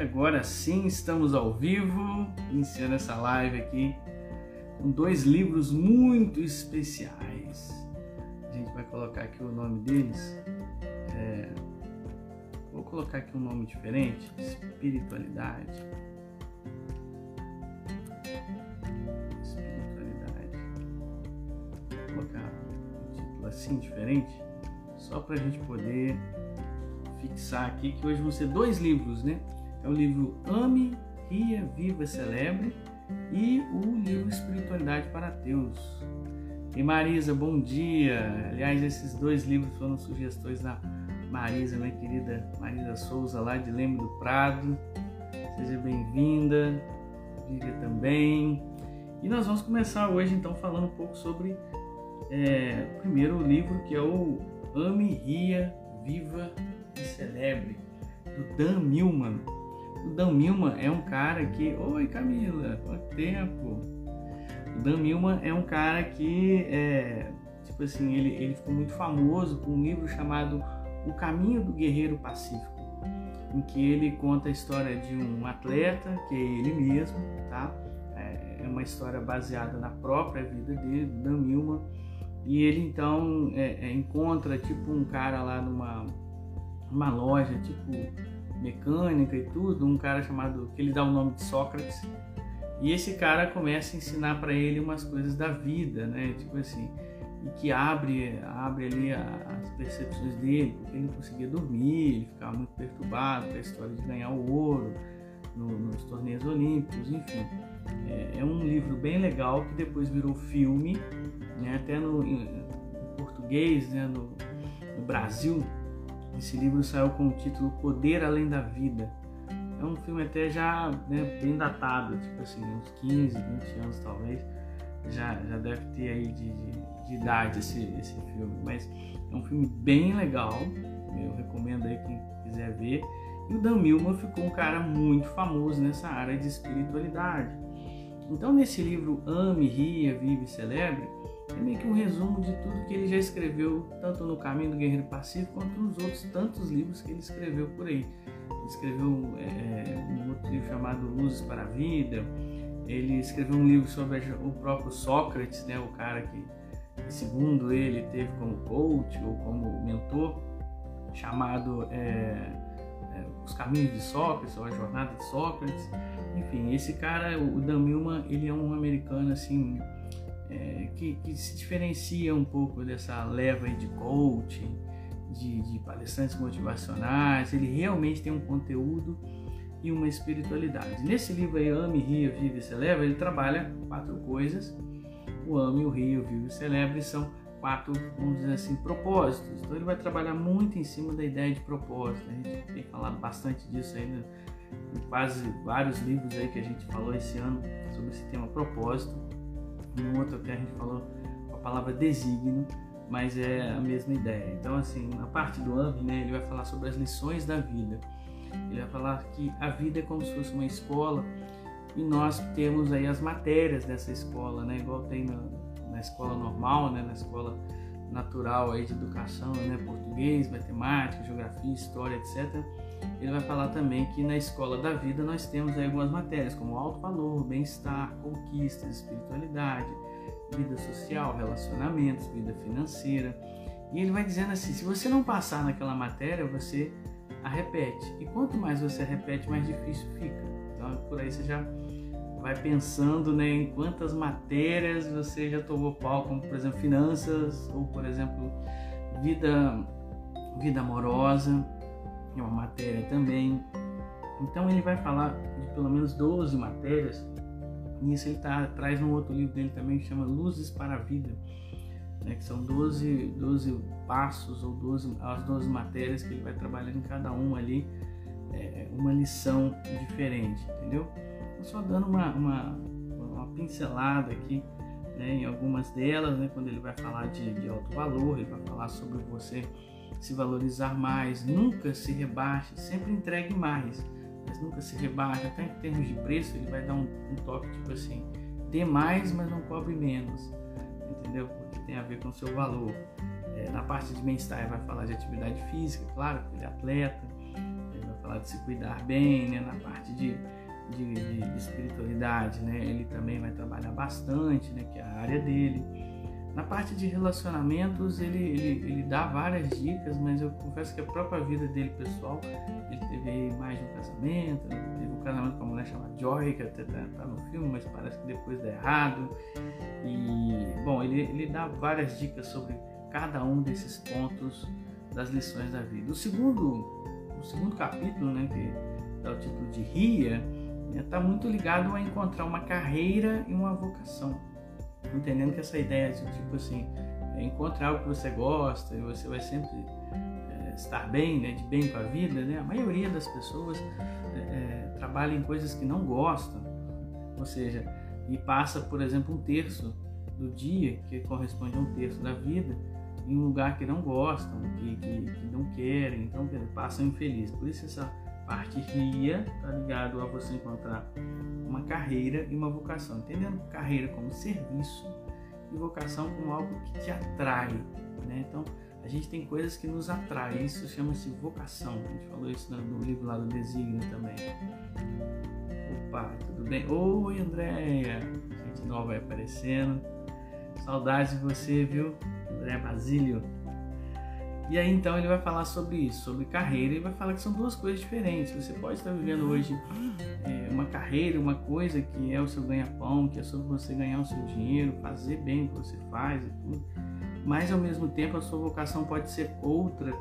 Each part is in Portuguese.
agora sim estamos ao vivo, iniciando essa live aqui com dois livros muito especiais. A gente vai colocar aqui o nome deles. É... Vou colocar aqui um nome diferente: Espiritualidade. Espiritualidade. Vou colocar um título assim diferente, só para a gente poder fixar aqui que hoje vão ser dois livros, né? É o livro Ame, Ria, Viva, Celebre e o livro Espiritualidade para Ateus. E Marisa, bom dia! Aliás, esses dois livros foram sugestões da Marisa, minha querida Marisa Souza, lá de Leme do Prado. Seja bem-vinda, Vivian também. E nós vamos começar hoje então falando um pouco sobre é, o primeiro livro que é o Ame, Ria, Viva e Celebre, do Dan Millman. O Dan Millman é um cara que. Oi Camila, quanto tempo? O Dan Millman é um cara que é, tipo assim, ele, ele ficou muito famoso com um livro chamado O Caminho do Guerreiro Pacífico, em que ele conta a história de um atleta, que é ele mesmo, tá? É, é uma história baseada na própria vida dele, Dan Millman. E ele então é, é, encontra tipo um cara lá numa uma loja tipo mecânica e tudo, um cara chamado que ele dá o nome de Sócrates. E esse cara começa a ensinar para ele umas coisas da vida, né? Tipo assim, e que abre, abre ali as percepções dele, porque ele não conseguia dormir, ele ficava muito perturbado com a história de ganhar o ouro no, nos torneios olímpicos, enfim. É, é, um livro bem legal que depois virou filme, né? até no, em, português, né? no, no Brasil, esse livro saiu com o título Poder Além da Vida. É um filme até já né, bem datado, tipo assim, uns 15, 20 anos talvez. Já, já deve ter aí de, de, de idade esse, esse filme. Mas é um filme bem legal. Eu recomendo aí quem quiser ver. E o Dan Millman ficou um cara muito famoso nessa área de espiritualidade. Então, nesse livro Ame, Ria, Vive e Celebre, é meio que um resumo de tudo que ele já escreveu, tanto no Caminho do Guerreiro Pacífico quanto nos outros tantos livros que ele escreveu por aí. Ele escreveu é, um outro livro chamado Luzes para a Vida, ele escreveu um livro sobre o próprio Sócrates, né, o cara que, segundo ele, teve como coach ou como mentor, chamado é, é, Os Caminhos de Sócrates, ou A Jornada de Sócrates. Enfim, esse cara, o Dan Millman, ele é um americano assim é, que, que, se diferencia um pouco dessa leva de coaching, de, de, palestrantes motivacionais. Ele realmente tem um conteúdo e uma espiritualidade. Nesse livro aí, Ame, Ria, Vive e Celebra, ele trabalha quatro coisas. O Ame, o Rio, o Vive e Celebre são quatro, vamos dizer assim, propósitos. Então ele vai trabalhar muito em cima da ideia de propósito. A gente tem falado bastante disso aí né? em quase vários livros aí que a gente falou esse ano sobre esse tema propósito no outro até a gente falou a palavra designo, mas é a mesma ideia. Então, assim, na parte do AMP, né, ele vai falar sobre as lições da vida. Ele vai falar que a vida é como se fosse uma escola e nós temos aí as matérias dessa escola, né, igual tem na, na escola normal, né, na escola natural aí de educação, né, português, matemática, geografia, história, etc. Ele vai falar também que na escola da vida nós temos algumas matérias como alto valor, bem-estar, conquistas, espiritualidade, vida social, relacionamentos, vida financeira. E ele vai dizendo assim: se você não passar naquela matéria, você a repete. E quanto mais você repete, mais difícil fica. Então por aí você já vai pensando né, em quantas matérias você já tomou pau, como por exemplo finanças ou por exemplo vida, vida amorosa, é uma matéria também. Então ele vai falar de pelo menos 12 matérias, e isso ele tá, traz um outro livro dele também que chama Luzes para a Vida, né, que são 12, 12 passos ou 12, as 12 matérias que ele vai trabalhando em cada um ali, é, uma lição diferente, entendeu? só dando uma, uma, uma pincelada aqui né, em algumas delas, né, quando ele vai falar de, de alto valor, ele vai falar sobre você se valorizar mais, nunca se rebaixe, sempre entregue mais, mas nunca se rebaixe, até em termos de preço ele vai dar um, um toque tipo assim, dê mais, mas não cobre menos, entendeu? Porque tem a ver com o seu valor. É, na parte de bem-estar vai falar de atividade física, claro, ele é atleta, ele vai falar de se cuidar bem, né? Na parte de, de, de espiritualidade, né? Ele também vai trabalhar bastante, né? Que é a área dele. Na parte de relacionamentos, ele, ele, ele dá várias dicas, mas eu confesso que a própria vida dele pessoal, ele teve mais de um casamento, né? teve um casamento com uma mulher chamada Joy, que até tá, tá, no filme, mas parece que depois deu errado. E, bom, ele, ele dá várias dicas sobre cada um desses pontos das lições da vida. O segundo, o segundo capítulo, né, que dá o título de Ria, está né, muito ligado a encontrar uma carreira e uma vocação entendendo que essa ideia de tipo assim, é encontrar algo que você gosta e você vai sempre é, estar bem, né, de bem com a vida, né? A maioria das pessoas é, é, trabalha em coisas que não gostam, ou seja, e passa, por exemplo, um terço do dia, que corresponde a um terço da vida, em um lugar que não gostam, que, que, que não querem, então passam infelizes. Por isso essa parte ria está ligado a você encontrar uma carreira e uma vocação, entendendo carreira como serviço e vocação como algo que te atrai, né? Então a gente tem coisas que nos atraem, isso chama-se vocação. A gente falou isso no livro lá do Desígnio também. Opa, tudo bem? Oi, Andréia! Gente nova aparecendo. Saudades de você, viu? André Basílio. E aí então ele vai falar sobre isso, sobre carreira, e vai falar que são duas coisas diferentes. Você pode estar vivendo hoje é, uma carreira, uma coisa que é o seu ganha-pão, que é sobre você ganhar o seu dinheiro, fazer bem o que você faz e tudo. Mas ao mesmo tempo a sua vocação pode ser outra.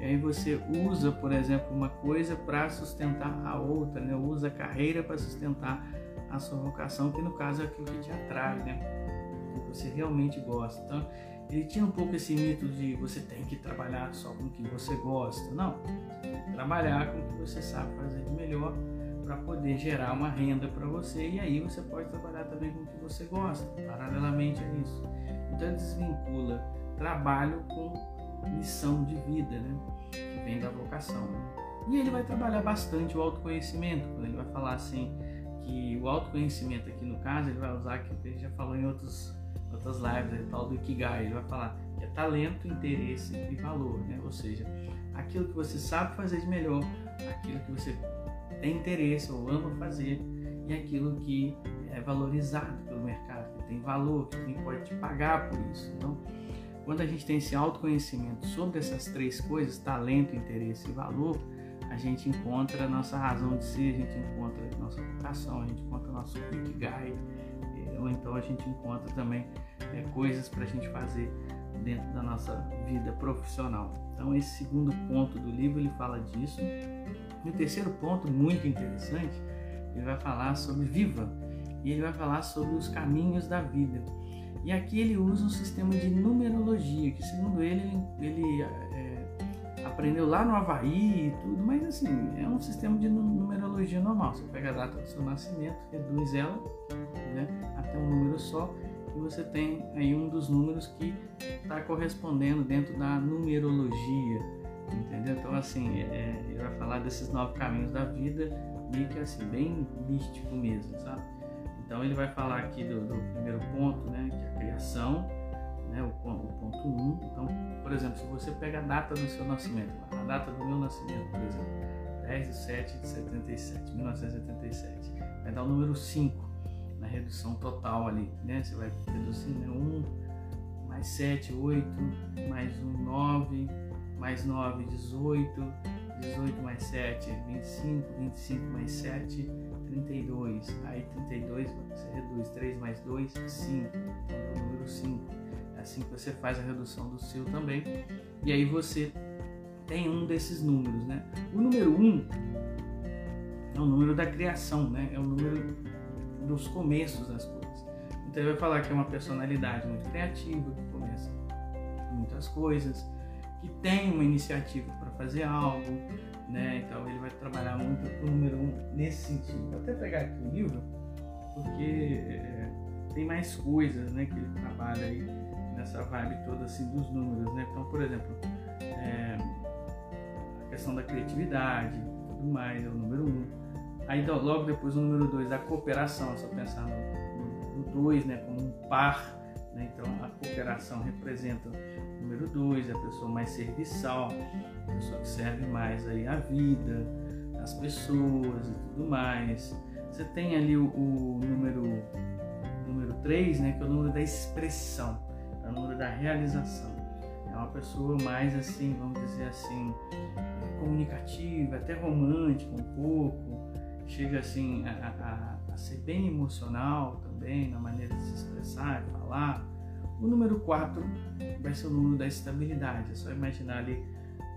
E aí você usa, por exemplo, uma coisa para sustentar a outra, né? Usa a carreira para sustentar a sua vocação, que no caso é aquilo que te atrai, né? Que você realmente gosta. Então, ele tinha um pouco esse mito de você tem que trabalhar só com o que você gosta. Não, trabalhar com o que você sabe fazer de melhor para poder gerar uma renda para você e aí você pode trabalhar também com o que você gosta, paralelamente a isso. Então desvincula trabalho com missão de vida, né? que vem da vocação. Né? E ele vai trabalhar bastante o autoconhecimento, quando ele vai falar assim que o autoconhecimento aqui no caso ele vai usar que ele já falou em outros outras lives, é tal do Ikigai, ele vai falar que é talento, interesse e valor, né? Ou seja, aquilo que você sabe fazer de melhor, aquilo que você tem interesse ou ama fazer e aquilo que é valorizado pelo mercado, que tem valor, que alguém pode te pagar por isso. Então, quando a gente tem esse autoconhecimento sobre essas três coisas, talento, interesse e valor, a gente encontra a nossa razão de ser, a gente encontra a nossa vocação, a gente encontra o nosso Ikigai, ou então a gente encontra também é, coisas para a gente fazer dentro da nossa vida profissional. Então esse segundo ponto do livro ele fala disso. E o terceiro ponto muito interessante, ele vai falar sobre viva e ele vai falar sobre os caminhos da vida. E aqui ele usa um sistema de numerologia que segundo ele ele é, aprendeu lá no Havaí e tudo, mas assim é um sistema de numerologia normal. Você pega a data do seu nascimento, reduz ela né, até um número só e você tem aí um dos números que está correspondendo dentro da numerologia, entendeu? Então assim, é, ele vai falar desses nove caminhos da vida, meio que assim, bem místico mesmo, sabe? Então ele vai falar aqui do, do primeiro ponto, né, que é a criação, né, o, o ponto 1. Um. Então, por exemplo, se você pega a data do seu nascimento, a data do meu nascimento, por exemplo, 10 de 7 de 77, 1977, vai dar o número 5 na redução total ali, né? Você vai reduzindo né? 1 mais 7, 8, mais 1, 9, mais 9, 18, 18 mais 7, 25, 25 mais 7, 32. Aí 32 você reduz 3 mais 2, 5. Então é o número 5. É assim que você faz a redução do seu também. E aí você tem um desses números, né? O número 1 é o número da criação, né? É o número dos começos das coisas. Então ele vai falar que é uma personalidade muito criativa, que começa muitas coisas, que tem uma iniciativa para fazer algo, né? Então ele vai trabalhar muito o número um nesse sentido. Vou até pegar aqui o livro, porque é, tem mais coisas, né, que ele trabalha aí nessa vibe toda assim dos números, né? Então, por exemplo, é, a questão da criatividade, tudo mais é o número um Aí então, logo depois o número 2, a cooperação, só pensar no 2 né, como um par. Né? Então a cooperação representa o número 2, a pessoa mais serviçal, a pessoa que serve mais aí a vida. as pessoas e tudo mais. Você tem ali o, o número número 3, né, que é o número da expressão, é o número da realização. É uma pessoa mais assim, vamos dizer assim, comunicativa, até romântica um pouco, chega assim a, a, a ser bem emocional também na maneira de se expressar, de falar. O número 4 vai ser o número da estabilidade. É só imaginar ali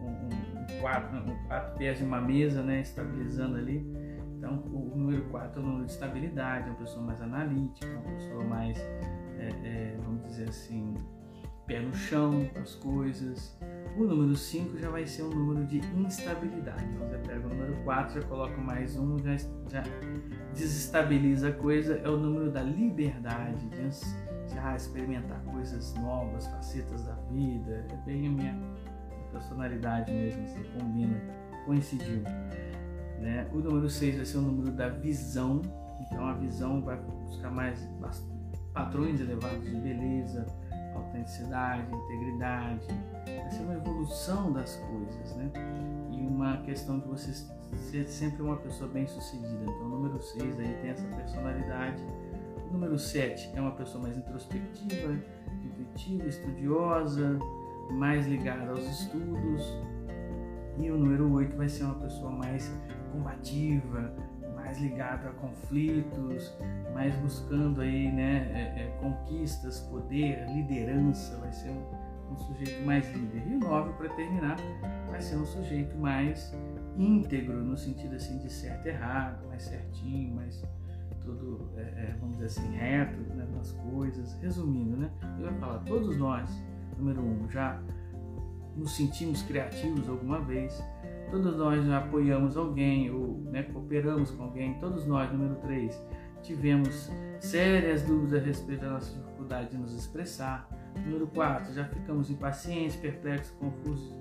um, um, um, quatro, um quatro pés de uma mesa, né, estabilizando ali. Então, o número 4 é o número de estabilidade, é uma pessoa mais analítica, uma pessoa mais, é, é, vamos dizer assim, pé no chão com as coisas. O número 5 já vai ser um número de instabilidade. Então você pega o número 4, já coloca mais um, já, já desestabiliza a coisa. É o número da liberdade, de já experimentar coisas novas, facetas da vida. É bem a minha personalidade mesmo, assim, combina, coincidiu. Né? O número 6 vai ser o número da visão. Então a visão vai buscar mais padrões elevados de beleza, autenticidade, integridade, vai ser uma evolução das coisas, né? E uma questão de você ser sempre uma pessoa bem sucedida. Então, o número 6 aí tem essa personalidade. O número 7 é uma pessoa mais introspectiva, intuitiva, estudiosa, mais ligada aos estudos. E o número 8 vai ser uma pessoa mais combativa, mais ligado a conflitos, mais buscando aí, né, é, é, conquistas, poder, liderança, vai ser um, um sujeito mais líder. E o 9, para terminar, vai ser um sujeito mais íntegro, no sentido assim de certo e errado, mais certinho, mais tudo, é, é vamos dizer assim, reto né, nas coisas. Resumindo, né, ele vai falar, todos nós, número um, já nos sentimos criativos alguma vez, Todos nós já apoiamos alguém ou né, cooperamos com alguém. Todos nós, número 3, tivemos sérias dúvidas a respeito da nossa dificuldade de nos expressar. Número 4, já ficamos impacientes, perplexos, confusos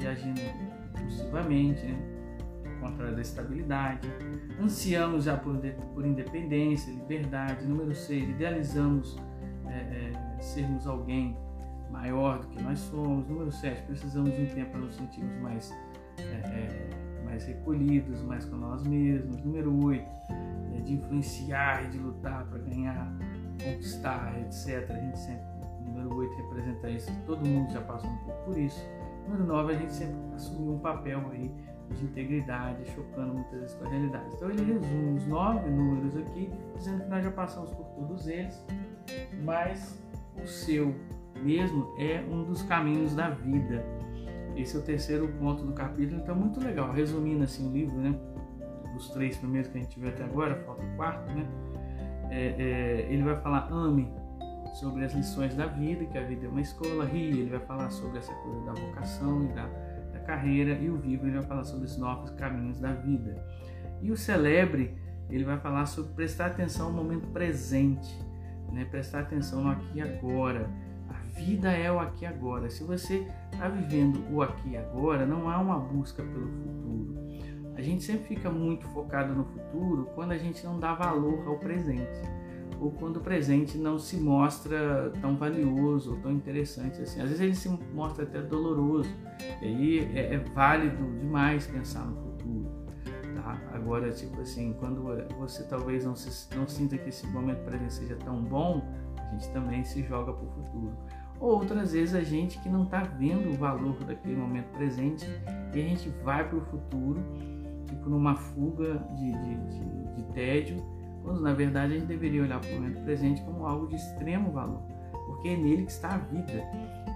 e agindo impulsivamente, né? ao contrário da estabilidade. Ansiamos já por, por independência, liberdade. Número 6, idealizamos é, é, sermos alguém maior do que nós somos. Número 7, precisamos de um tempo para nos sentirmos mais é, é, mais recolhidos, mais com nós mesmos. Número 8, é, de influenciar e de lutar para ganhar, conquistar, etc. A gente sempre, número 8 representa isso, todo mundo já passou um pouco por isso. Número 9, a gente sempre assumiu um papel aí de integridade, chocando muitas vezes com a realidade. Então ele resume os nove números aqui, dizendo que nós já passamos por todos eles, mas o seu mesmo é um dos caminhos da vida. Esse é o terceiro ponto do capítulo, então muito legal. Resumindo assim o livro, né? Os três primeiros que a gente viu até agora, falta o quarto, né? É, é, ele vai falar ame sobre as lições da vida, que a vida é uma escola, ri, ele vai falar sobre essa coisa da vocação e da, da carreira, e o vivo ele vai falar sobre os novos caminhos da vida. E o celebre, ele vai falar sobre prestar atenção no momento presente, né? prestar atenção no aqui e agora, vida é o aqui e agora. Se você está vivendo o aqui e agora, não há uma busca pelo futuro. A gente sempre fica muito focado no futuro quando a gente não dá valor ao presente ou quando o presente não se mostra tão valioso ou tão interessante assim. Às vezes ele se mostra até doloroso. E aí é, é válido demais pensar no futuro. Tá? Agora, tipo assim, quando você talvez não, se, não sinta que esse momento presente seja tão bom, a gente também se joga para o futuro. Ou outras vezes a gente que não está vendo o valor daquele momento presente e a gente vai para o futuro, tipo numa fuga de, de, de, de tédio, quando na verdade a gente deveria olhar para o momento presente como algo de extremo valor, porque é nele que está a vida.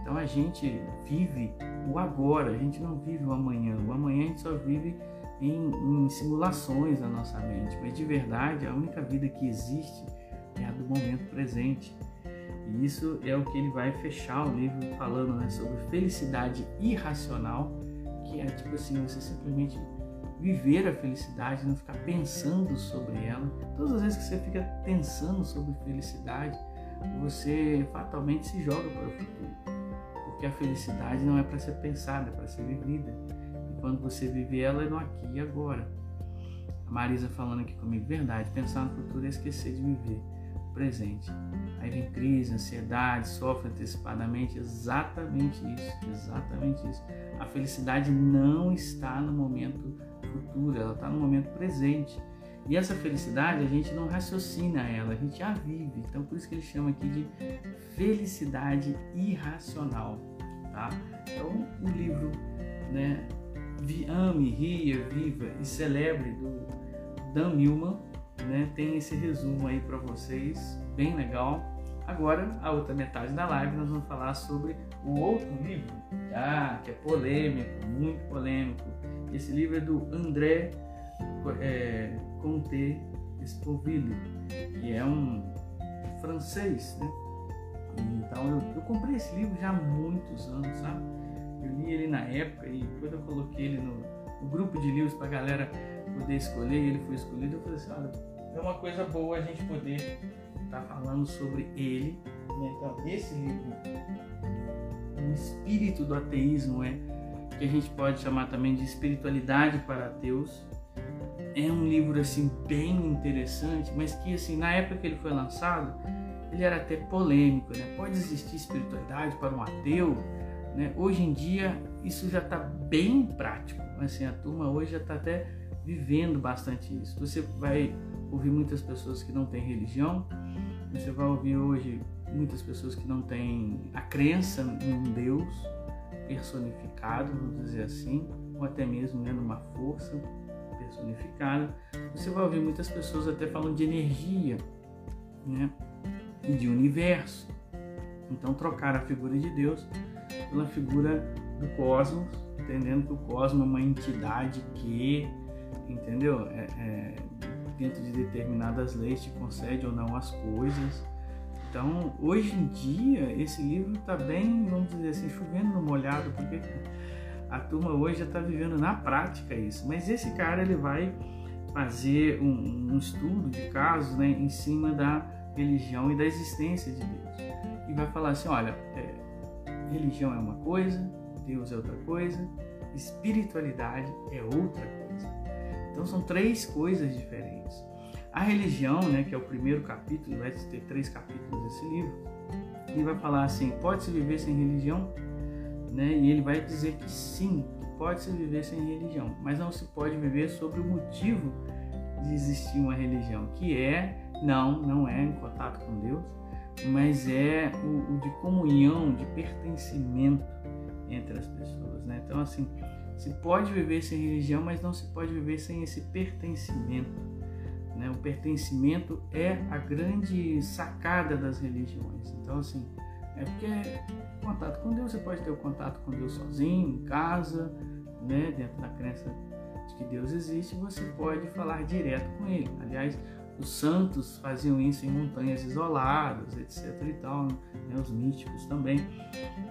Então a gente vive o agora, a gente não vive o amanhã. O amanhã a gente só vive em, em simulações na nossa mente, mas de verdade a única vida que existe é a do momento presente. E isso é o que ele vai fechar o livro falando né, sobre felicidade irracional, que é tipo assim, você simplesmente viver a felicidade, não ficar pensando sobre ela. Todas as vezes que você fica pensando sobre felicidade, você fatalmente se joga para o futuro. Porque a felicidade não é para ser pensada, é para ser vivida. E quando você vive ela, é no aqui e agora. A Marisa falando aqui comigo, verdade, pensar no futuro é esquecer de viver presente. Aí vem crise, ansiedade, sofre antecipadamente, exatamente isso, exatamente isso. A felicidade não está no momento futura, ela está no momento presente. E essa felicidade a gente não raciocina ela, a gente a vive. Então por isso que ele chama aqui de felicidade irracional, tá? Então o livro, né, Ame, Ria, Viva e Celebre do Dan Millman, né, tem esse resumo aí para vocês, bem legal. Agora, a outra metade da live, nós vamos falar sobre o outro livro, ah, que é polêmico, muito polêmico. Esse livro é do André é, Comte Espoville, que é um francês, né? Então eu, eu, comprei esse livro já há muitos anos, sabe? Eu li ele na época e quando eu coloquei ele no, no grupo de livros para a galera poder escolher, ele foi escolhido, eu falei assim, olha, é uma coisa boa a gente poder estar tá falando sobre ele. Né? Então, esse livro, o espírito do ateísmo é que a gente pode chamar também de espiritualidade para ateus. É um livro assim bem interessante, mas que assim na época que ele foi lançado ele era até polêmico, né? Pode existir espiritualidade para um ateu, né? Hoje em dia isso já está bem prático, assim a turma hoje já está até vivendo bastante isso. Você vai ouvir muitas pessoas que não têm religião, você vai ouvir hoje muitas pessoas que não têm a crença em um Deus personificado, vamos dizer assim, ou até mesmo né, numa força personificada. Você vai ouvir muitas pessoas até falando de energia, né? E de universo. Então trocar a figura de Deus pela figura do cosmos, entendendo que o cosmos é uma entidade que, entendeu? É, é, dentro de determinadas leis te concede ou não as coisas. Então, hoje em dia, esse livro está bem, vamos dizer assim, chovendo no molhado, porque a turma hoje já está vivendo na prática isso. Mas esse cara, ele vai fazer um, um estudo de casos né, em cima da religião e da existência de Deus. E vai falar assim, olha, é, religião é uma coisa, Deus é outra coisa, espiritualidade é outra coisa. Então são três coisas diferentes. A religião, né, que é o primeiro capítulo, vai ter três capítulos desse livro, ele vai falar assim: pode-se viver sem religião? Né? E ele vai dizer que sim, pode-se viver sem religião, mas não se pode viver sobre o motivo de existir uma religião, que é, não, não é em contato com Deus, mas é o, o de comunhão, de pertencimento entre as pessoas. Né? Então, assim, se pode viver sem religião, mas não se pode viver sem esse pertencimento. Né? O pertencimento é a grande sacada das religiões. Então, assim, é porque contato com Deus, você pode ter o contato com Deus sozinho, em casa, né? dentro da crença de que Deus existe, você pode falar direto com Ele. Aliás, os santos faziam isso em montanhas isoladas, etc. e tal, né? os místicos também.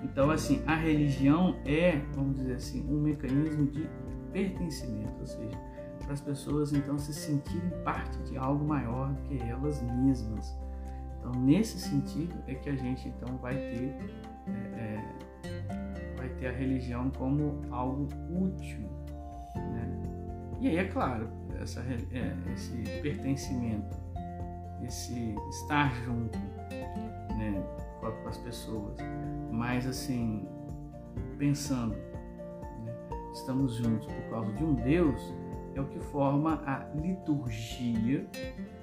Então, assim, a religião é, vamos dizer assim, um mecanismo de pertencimento, ou seja, para as pessoas então se sentirem parte de algo maior do que elas mesmas. Então, nesse sentido é que a gente então vai ter é, é, vai ter a religião como algo útil, né? E aí é claro, essa, é, esse pertencimento, esse estar junto, né, com, as pessoas, mas assim pensando, né, estamos juntos por causa de um Deus é o que forma a liturgia,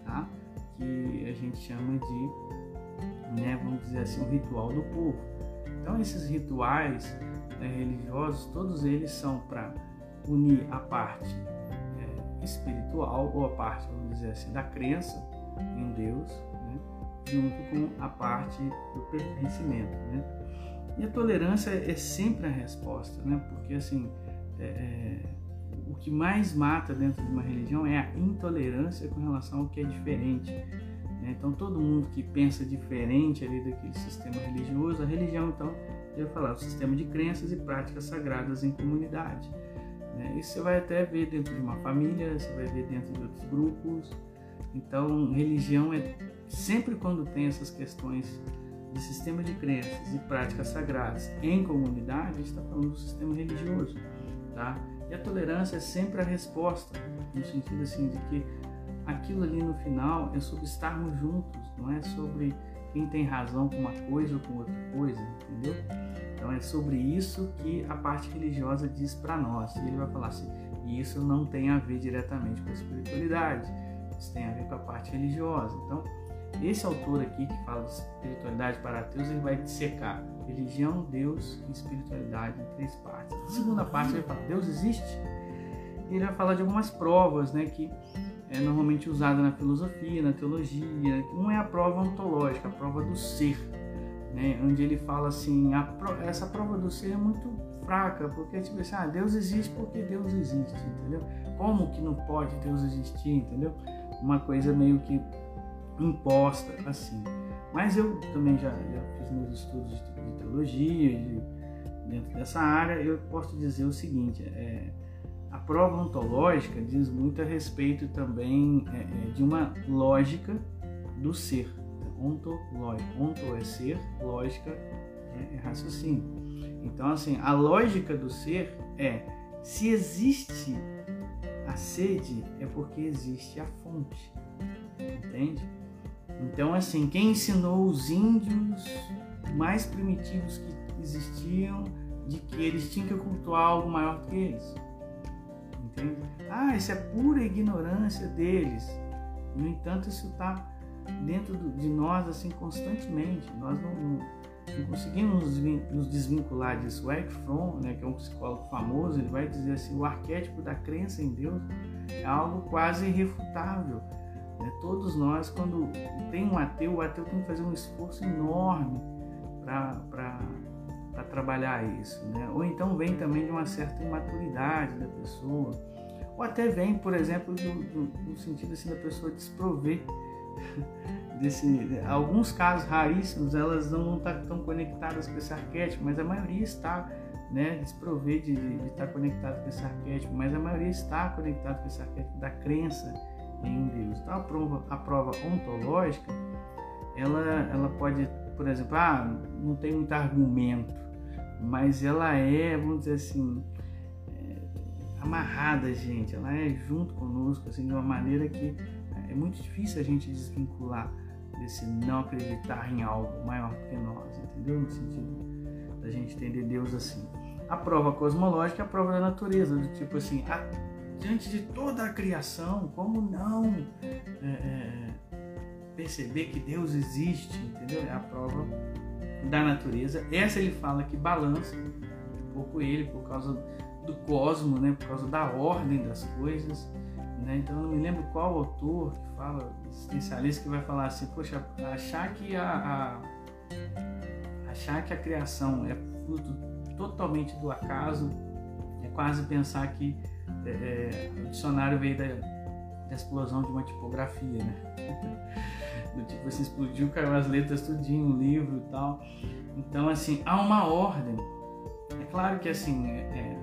tá? que a gente chama de, né, vamos dizer assim, o ritual do povo. Então, esses rituais né, religiosos, todos eles são para unir a parte é, espiritual ou a parte, vamos dizer assim, da crença em Deus, né, junto com a parte do pertencimento. Né? E a tolerância é sempre a resposta, né? porque assim, é, é o que mais mata dentro de uma religião é a intolerância com relação ao que é diferente. Né? Então, todo mundo que pensa diferente ali daquele sistema religioso, a religião, então, eu falar, o sistema de crenças e práticas sagradas em comunidade. Né? Isso você vai até ver dentro de uma família, você vai ver dentro de outros grupos. Então, religião é sempre quando tem essas questões de sistema de crenças e práticas sagradas em comunidade, a gente está falando do sistema religioso, tá? E a tolerância é sempre a resposta, no sentido assim de que aquilo ali no final é sobre estarmos juntos, não é sobre quem tem razão com uma coisa ou com outra coisa, entendeu? Então é sobre isso que a parte religiosa diz para nós. E ele vai falar assim: E isso não tem a ver diretamente com a espiritualidade, isso tem a ver com a parte religiosa. Então, esse autor aqui que fala de espiritualidade para ateus, ele vai dissecar religião, Deus e espiritualidade em três partes. A segunda parte ele vai falar Deus existe. Ele vai falar de algumas provas, né, que é normalmente usada na filosofia, na teologia. Não é a prova ontológica, a prova do ser, né, onde ele fala assim, pro... essa prova do ser é muito fraca, porque tipo assim, ah, Deus existe porque Deus existe, entendeu? Como que não pode Deus existir, entendeu? Uma coisa meio que imposta assim. Mas eu também já, já fiz meus estudos de, teologia, de, dentro dessa área, eu posso dizer o seguinte: é, a prova ontológica diz muito a respeito também é, é, de uma lógica do ser. Ontológico. Onto é ser, lógica é, é raciocínio. Então, assim, a lógica do ser é se existe a sede, é porque existe a fonte. Entende? Então, assim, quem ensinou os índios mais primitivos que existiam de que eles tinham que cultuar algo maior que eles? Entende? Ah, isso é pura ignorância deles. No entanto, isso está dentro de nós assim constantemente. Nós não, não, não conseguimos nos desvincular disso. O Eric Fromm, né, que é um psicólogo famoso, ele vai dizer assim: o arquétipo da crença em Deus é algo quase irrefutável né? Todos nós, quando tem um ateu, o ateu tem que fazer um esforço enorme para trabalhar isso. Né? Ou então vem também de uma certa imaturidade da pessoa, ou até vem, por exemplo, no sentido assim, da pessoa desprover desse. Alguns casos raríssimos, elas não estão tão conectadas com esse arquétipo, mas a maioria está. Né, desprover de, de, de estar conectado com esse arquétipo, mas a maioria está conectado com esse arquétipo da crença em Deus. Então a prova, a prova ontológica, ela, ela pode, por exemplo, ah, não tem muito argumento, mas ela é, vamos dizer assim, é, amarrada, gente. Ela é junto conosco, assim, de uma maneira que é muito difícil a gente desvincular desse não acreditar em algo maior que nós, entendeu? No sentido da gente entender Deus assim. A prova cosmológica é a prova da natureza, do tipo assim, a diante de toda a criação, como não é, é, perceber que Deus existe, entendeu? É a prova da natureza. Essa ele fala que balança um pouco ele por causa do cosmo, né? Por causa da ordem das coisas. Né? Então eu não me lembro qual autor que fala, existencialista, que vai falar assim, poxa, achar que a, a achar que a criação é fruto totalmente do acaso é quase pensar que é, é, o dicionário veio da, da, explosão de uma tipografia, né? Do tipo assim, explodiu, caiu as letras tudinho no livro e tal. Então, assim, há uma ordem. É claro que, assim, é, é,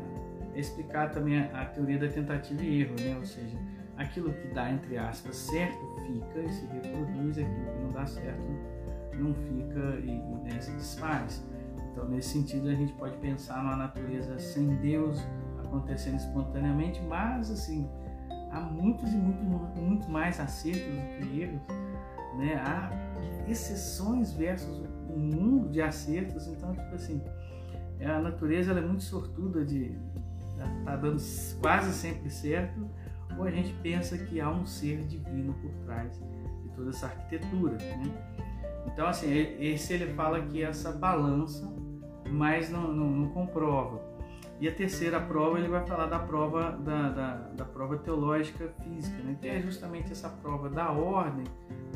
é explicar também a, a, teoria da tentativa e erro, né? Ou seja, aquilo que dá, entre aspas, certo, fica e se reproduz, aquilo que não dá certo não fica e, e né, se desfaz. Então, nesse sentido, a gente pode pensar numa natureza sem Deus, acontecendo espontaneamente, mas assim, há muitos e muito, muito mais acertos do que erros, né? Há exceções versus um mundo de acertos, então, tipo assim, a natureza ela é muito sortuda de tá dando quase sempre certo, ou a gente pensa que há um ser divino por trás de toda essa arquitetura, né? Então, assim, esse ele fala que essa balança, mas não, não, não comprova. E a terceira prova ele vai falar da prova da, da, da, prova teológica física, né? que é justamente essa prova da ordem,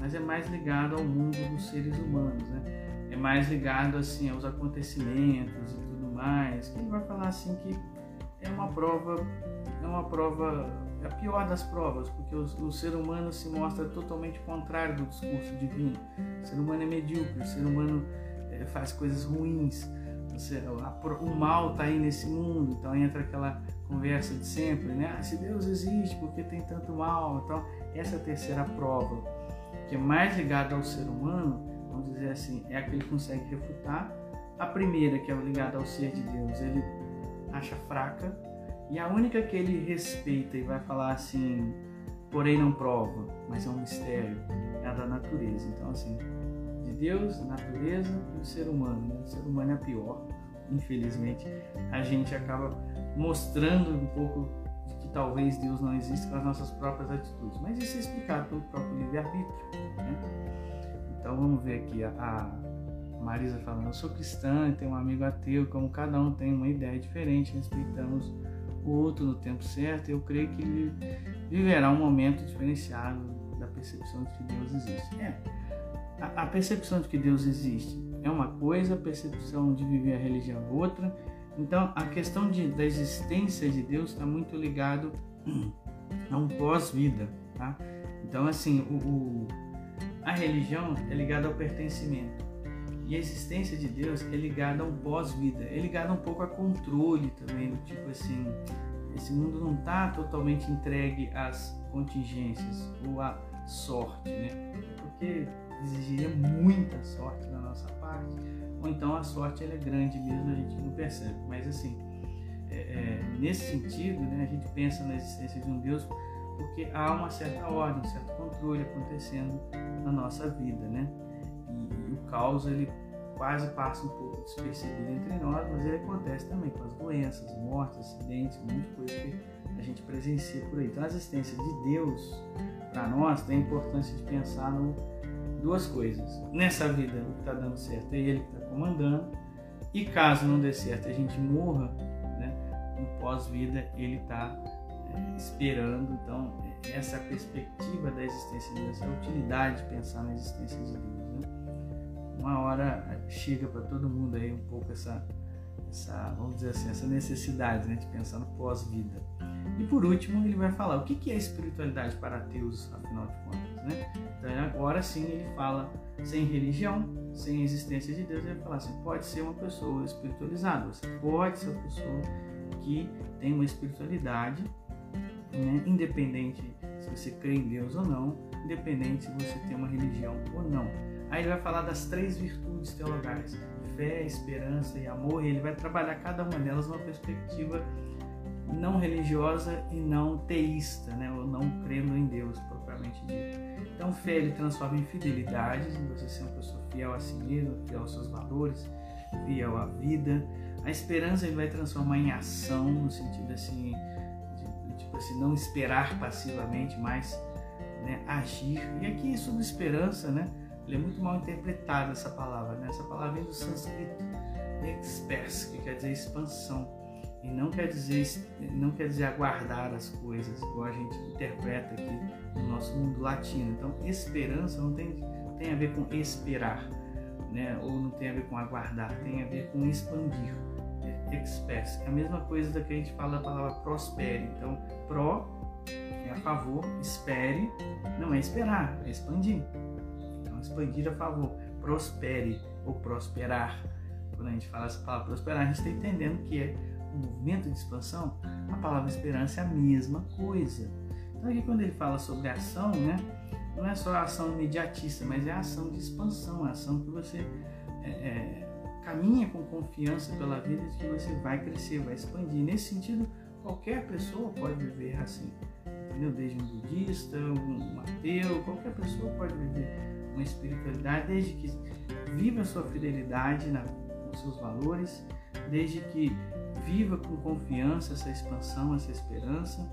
mas é mais ligado ao mundo dos seres humanos, né? é mais ligado assim aos acontecimentos e tudo mais. Ele vai falar assim que é uma prova, é uma prova, é a pior das provas, porque o, o ser humano se mostra totalmente contrário do discurso divino. O ser humano é medíocre, o ser humano é, faz coisas ruins o mal está aí nesse mundo, então entra aquela conversa de sempre, né? Ah, se Deus existe, porque tem tanto mal? Então, essa é terceira prova, que é mais ligada ao ser humano, vamos dizer assim, é a que ele consegue refutar. A primeira, que é ligada ao ser de Deus, ele acha fraca, e a única que ele respeita e vai falar assim, porém não prova, mas é um mistério, é a da natureza. Então, assim, Deus, natureza e o ser humano. Né? O ser humano é pior, infelizmente. A gente acaba mostrando um pouco de que talvez Deus não exista com as nossas próprias atitudes. Mas isso é explicado pelo próprio livre-arbítrio. Né? Então vamos ver aqui a, a Marisa falando, eu sou cristã, tenho um amigo ateu, como cada um tem uma ideia diferente, respeitamos o outro no tempo certo, eu creio que ele viverá um momento diferenciado da percepção de que Deus existe. É, a, a percepção de que Deus existe é uma coisa, a percepção de viver a religião é outra. Então, a questão de, da existência de Deus está muito ligado a um pós-vida, tá? Então, assim, o, o, a religião é ligada ao pertencimento e a existência de Deus é ligada a um pós-vida, é ligada um pouco a controle também, tipo assim, esse mundo não está totalmente entregue às contingências ou à sorte, né? Porque exigiria muita sorte da nossa parte, ou então a sorte é grande mesmo, a gente não percebe. Mas assim, é, é, nesse sentido, né, a gente pensa na existência de um Deus porque há uma certa ordem, um certo controle acontecendo na nossa vida, né? E, e o caos ele quase passa um pouco despercebido entre nós, mas ele acontece também com as doenças, mortes, acidentes, monte de coisa que a gente presencia por aí. Então a existência de Deus para nós tem a importância de pensar no duas coisas. Nessa vida, o que está dando certo é Ele que está comandando, e caso não dê certo a gente morra, né, no pós-vida Ele está é, esperando. Então, essa perspectiva da existência de Deus, a utilidade de pensar na existência de Deus. Né? Uma hora chega para todo mundo aí um pouco essa, essa, vamos dizer assim, essa necessidade né, de pensar no pós-vida. E por último, ele vai falar o que é espiritualidade para ateus, afinal de contas. Né? Então, agora sim, ele fala sem religião, sem existência de Deus, ele vai falar assim: pode ser uma pessoa espiritualizada, você pode ser uma pessoa que tem uma espiritualidade, né? independente se você crê em Deus ou não, independente se você tem uma religião ou não. Aí ele vai falar das três virtudes teologais: fé, esperança e amor, e ele vai trabalhar cada uma delas numa perspectiva não religiosa e não teísta, né? ou não crendo em Deus propriamente dito. Então, fé ele transforma em fidelidade, em você ser uma pessoa fiel a si mesmo, fiel aos seus valores, fiel à vida. A esperança ele vai transformar em ação, no sentido assim, de, tipo assim, não esperar passivamente, mas né, agir. E aqui sobre esperança, né? Ele é muito mal interpretado essa palavra, né? Essa palavra vem do sânscrito, expers, que quer dizer expansão. E não quer dizer não quer dizer aguardar as coisas, igual a gente interpreta aqui no nosso mundo latino. Então, esperança não tem, tem a ver com esperar, né? ou não tem a ver com aguardar, tem a ver com expandir. É, expers. É a mesma coisa que a gente fala da palavra prospere. Então, pro é a favor, espere não é esperar, é expandir. Então, expandir a favor, prospere ou prosperar. Quando a gente fala essa palavra prosperar, a gente está entendendo que é movimento de expansão, a palavra esperança é a mesma coisa. Então aqui quando ele fala sobre ação, né, não é só a ação imediatista, mas é a ação de expansão, a ação que você é, é, caminha com confiança pela vida de que você vai crescer, vai expandir. Nesse sentido, qualquer pessoa pode viver assim, entendeu? Desde um budista, um ateu, qualquer pessoa pode viver uma espiritualidade, desde que viva a sua fidelidade na, nos seus valores, desde que viva com confiança essa expansão, essa esperança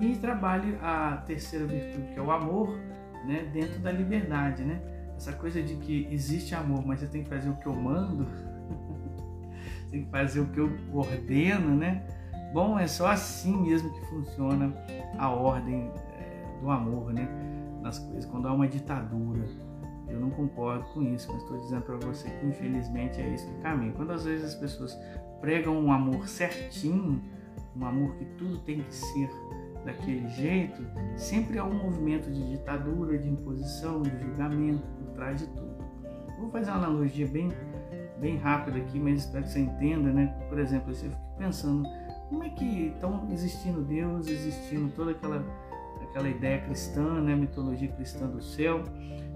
e trabalhe a terceira virtude, que é o amor, né, dentro da liberdade, né? Essa coisa de que existe amor, mas você tem que fazer o que eu mando, tem que fazer o que eu ordeno, né? Bom, é só assim mesmo que funciona a ordem é, do amor, né? Nas coisas, quando há uma ditadura. Eu não concordo com isso, mas estou dizendo para você que infelizmente é isso que caminha. Quando às vezes as pessoas pregam um amor certinho, um amor que tudo tem que ser daquele jeito, sempre há um movimento de ditadura, de imposição, de julgamento por trás de tudo. Vou fazer uma analogia bem, bem rápida aqui, mas espero que você entenda, né? Por exemplo, eu fico pensando, como é que estão existindo Deus, existindo toda aquela, aquela ideia cristã, né? Mitologia cristã do céu,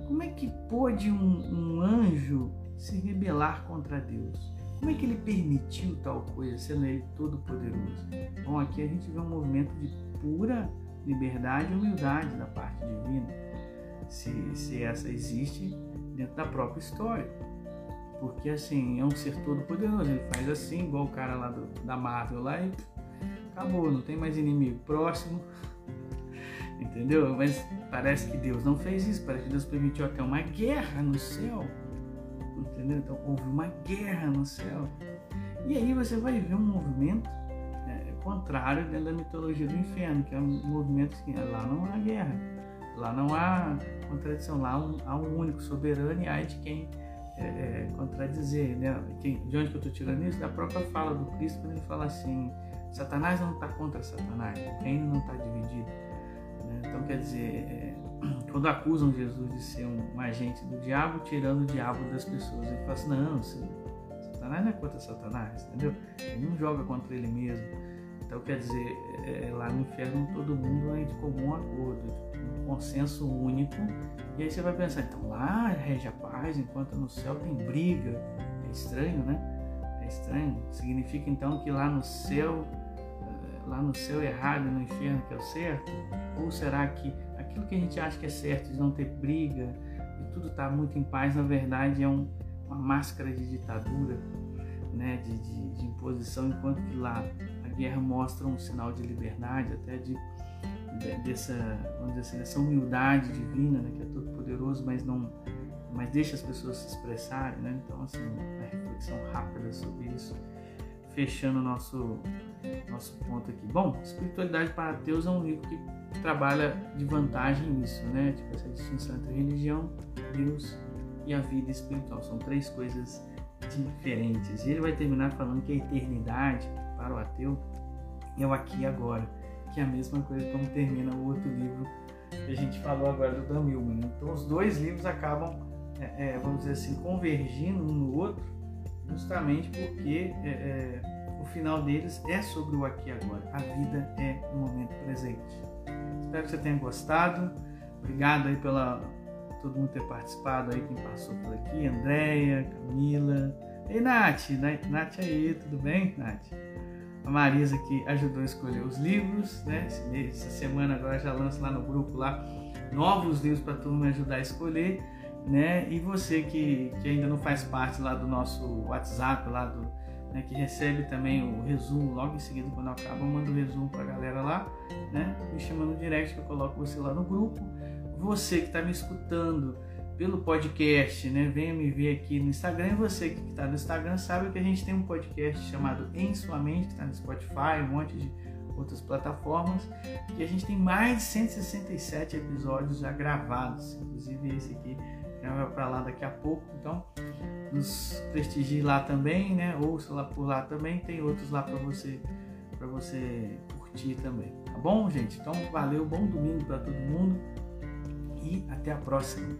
como é que pôde um, um anjo se rebelar contra Deus? Como é que ele permitiu tal coisa, sendo ele todo poderoso? Bom, aqui a gente vê um movimento de pura liberdade e humildade da parte divina, se, se essa existe dentro da própria história. Porque assim, é um ser todo poderoso, ele faz assim, igual o cara lá do, da Marvel lá e acabou, não tem mais inimigo próximo, entendeu? Mas parece que Deus não fez isso, parece que Deus permitiu até uma guerra no céu, entendeu? Então houve uma guerra no céu. E aí você vai ver um movimento é, contrário da mitologia do inferno, que é um movimento que lá não há guerra, lá não há contradição, lá há um, único soberano e há de quem é, é, contradizer. Né? De onde que eu estou tirando isso? Da própria fala do Cristo, quando ele fala assim: Satanás não está contra Satanás, o reino não está dividido. Né? Então, quer dizer, é, quando acusam Jesus de ser um, um, agente do diabo, tirando o diabo das pessoas, ele fala assim: não, Satanás não é contra Satanás, entendeu? Ele não joga contra ele mesmo. Então, quer dizer, é, lá no inferno todo mundo é de comum acordo, de um consenso único. E aí você vai pensar, então lá rege a paz, enquanto no céu tem briga. É estranho, né? É estranho. Significa então que lá no céu, lá no céu errado e no inferno que é o certo? Ou será que aquilo que a gente acha que é certo de não ter briga e tudo está muito em paz, na verdade é um, uma máscara de ditadura, né? de, de, de imposição, enquanto que lá guerra mostra um sinal de liberdade, até de, de dessa, vamos dizer assim, dessa humildade divina, né, que é todo poderoso, mas não, mas deixa as pessoas se expressarem, né? Então assim, uma reflexão rápida sobre isso, fechando o nosso nosso ponto aqui. Bom, espiritualidade para ateus é um livro que trabalha de vantagem nisso, né? Tipo essa distinção entre religião, Deus e a vida espiritual. São três coisas diferentes. E ele vai terminar falando que a eternidade para o ateu é o aqui e agora, que é a mesma coisa como termina o outro livro que a gente falou agora do Dan Millman. Né? Então os dois livros acabam, é, é, vamos dizer assim, convergindo um no outro, justamente porque é, é, o final deles é sobre o aqui e agora. A vida é no momento presente. Espero que você tenha gostado. Obrigado aí pela todo mundo ter participado aí, quem passou por aqui, Andréia, Camila. Ei, Nath, Nath aí, tudo bem, Nath? a Marisa que ajudou a escolher os livros, né? Essa semana agora já lança lá no grupo lá novos livros para a turma ajudar a escolher, né? E você que, que ainda não faz parte lá do nosso WhatsApp, lá do, né, que recebe também o resumo logo em seguida quando acaba, eu mando o resumo para a galera lá, né? Me chama no direct que eu coloco você lá no grupo. Você que está me escutando, pelo podcast, né? Venha me ver aqui no Instagram. E você que está no Instagram sabe que a gente tem um podcast chamado Em Sua Mente, que está no Spotify, um monte de outras plataformas. E a gente tem mais de 167 episódios já gravados, inclusive esse aqui Raquel vai para lá daqui a pouco, então nos prestigie lá também, né? Ouça lá por lá também, tem outros lá para você para você curtir também, tá bom, gente? Então valeu, bom domingo para todo mundo e até a próxima.